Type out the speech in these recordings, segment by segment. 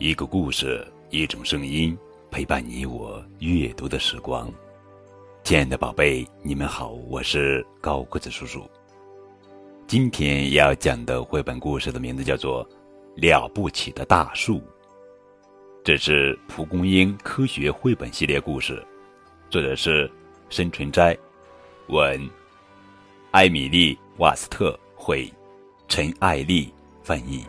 一个故事，一种声音，陪伴你我阅读的时光。亲爱的宝贝，你们好，我是高个子叔叔。今天要讲的绘本故事的名字叫做《了不起的大树》，这是蒲公英科学绘本系列故事，作者是申纯斋，文，艾米丽·瓦斯特绘，陈爱丽翻译。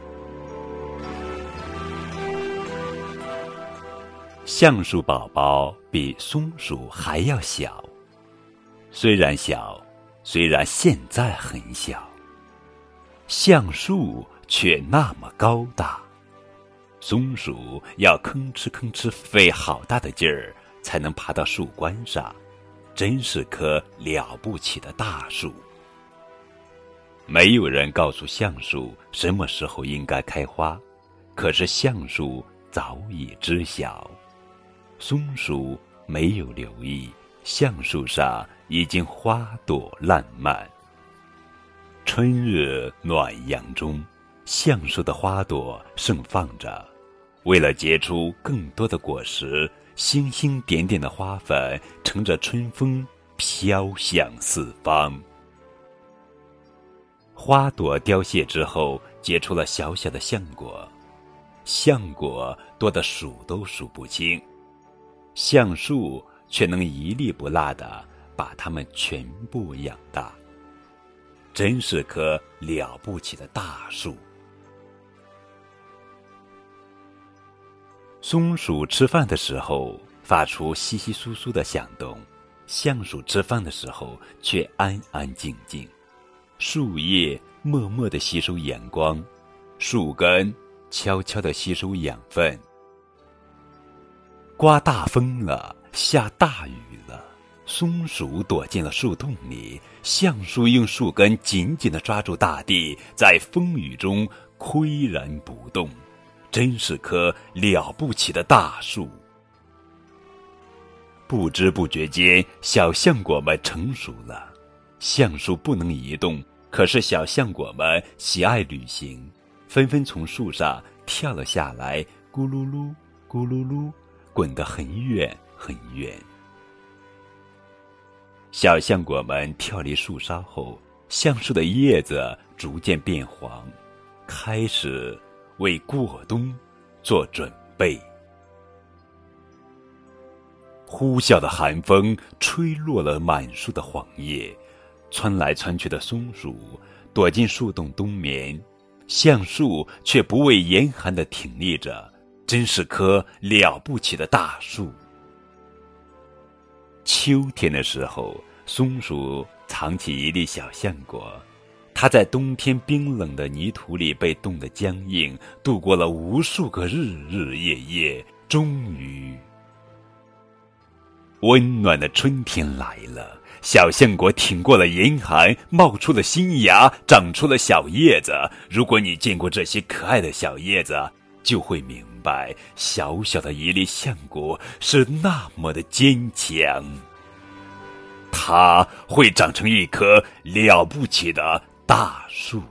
橡树宝宝比松鼠还要小，虽然小，虽然现在很小。橡树却那么高大，松鼠要吭哧吭哧费好大的劲儿才能爬到树冠上，真是棵了不起的大树。没有人告诉橡树什么时候应该开花，可是橡树早已知晓。松鼠没有留意，橡树上已经花朵烂漫。春日暖阳中，橡树的花朵盛放着。为了结出更多的果实，星星点点的花粉乘着春风飘向四方。花朵凋谢之后，结出了小小的橡果，橡果多得数都数不清，橡树却能一粒不落的把它们全部养大。真是棵了不起的大树。松鼠吃饭的时候发出稀稀疏疏的响动，橡树吃饭的时候却安安静静。树叶默默的吸收阳光，树根悄悄的吸收养分。刮大风了，下大雨了。松鼠躲进了树洞里，橡树用树根紧紧地抓住大地，在风雨中岿然不动，真是棵了不起的大树。不知不觉间，小橡果们成熟了。橡树不能移动，可是小橡果们喜爱旅行，纷纷从树上跳了下来，咕噜噜，咕噜噜，滚得很远很远。小橡果们跳离树梢后，橡树的叶子逐渐变黄，开始为过冬做准备。呼啸的寒风吹落了满树的黄叶，窜来窜去的松鼠躲进树洞冬眠，橡树却不畏严寒的挺立着，真是棵了不起的大树。秋天的时候，松鼠藏起一粒小橡果，它在冬天冰冷的泥土里被冻得僵硬，度过了无数个日日夜夜。终于，温暖的春天来了，小橡果挺过了严寒，冒出了新芽，长出了小叶子。如果你见过这些可爱的小叶子，就会明白，小小的一粒橡果是那么的坚强。它会长成一棵了不起的大树。